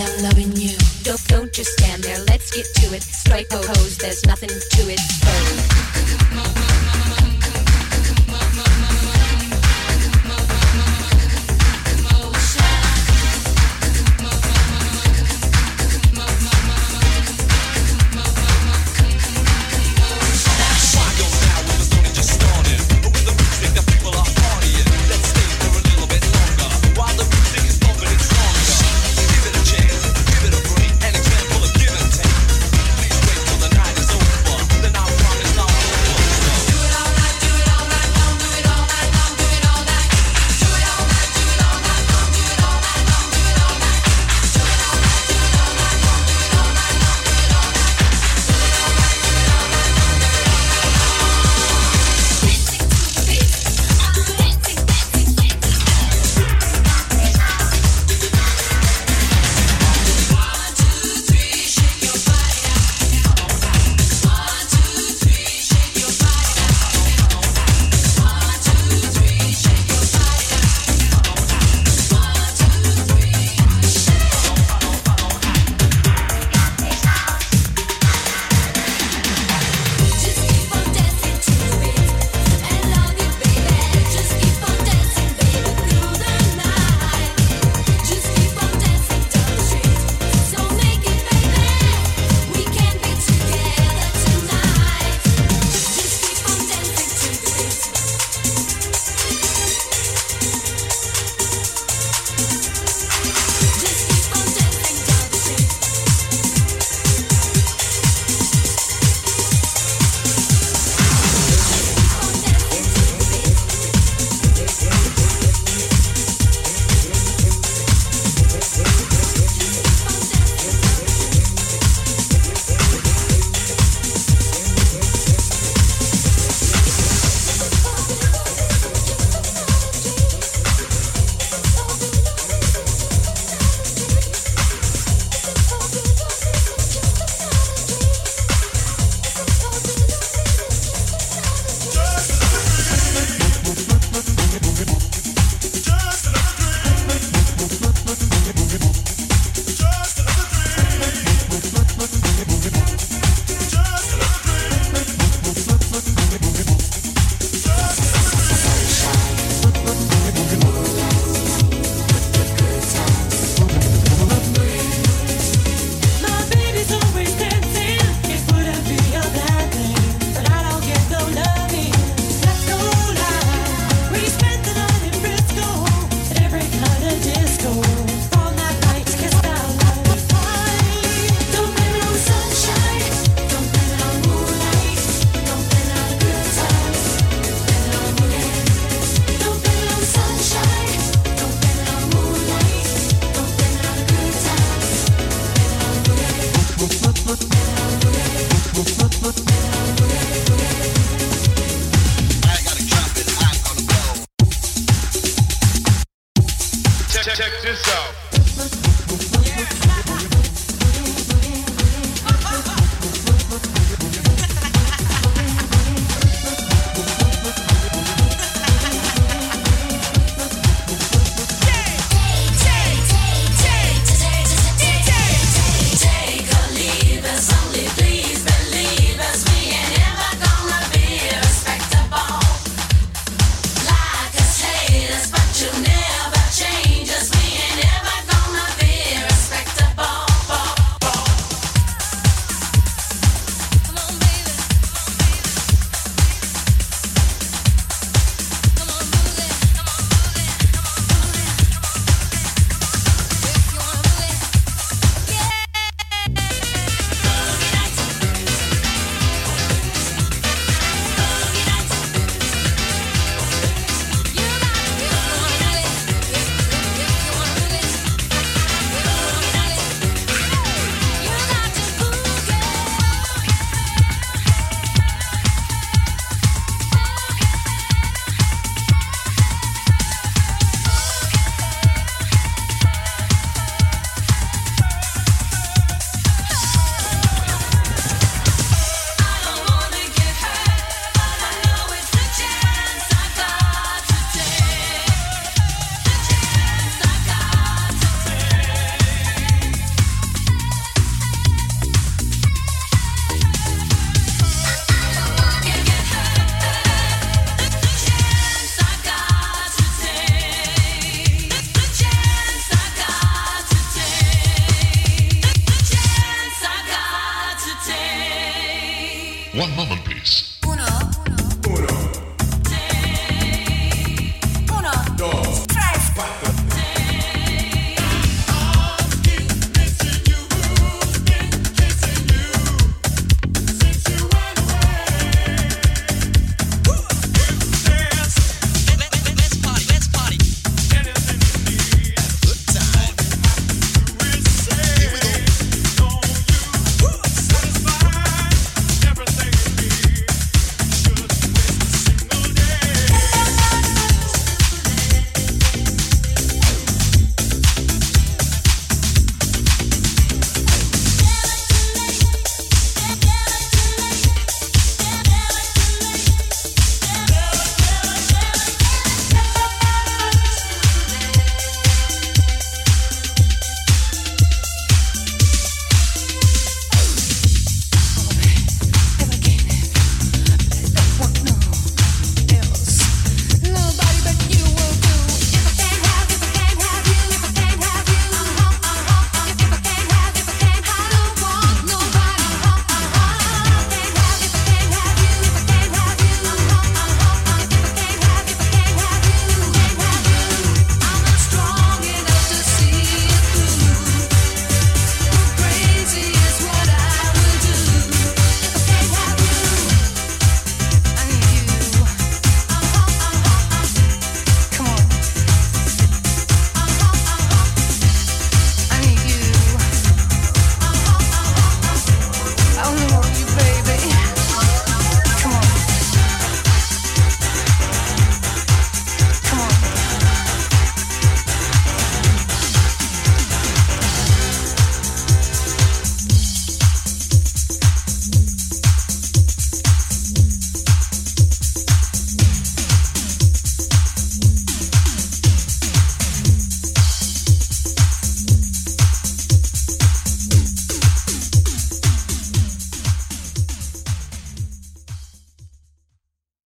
I'm loving you. Don't, don't just stand there, let's get to it. Strike a pose, there's nothing to it. but better. One moment, please.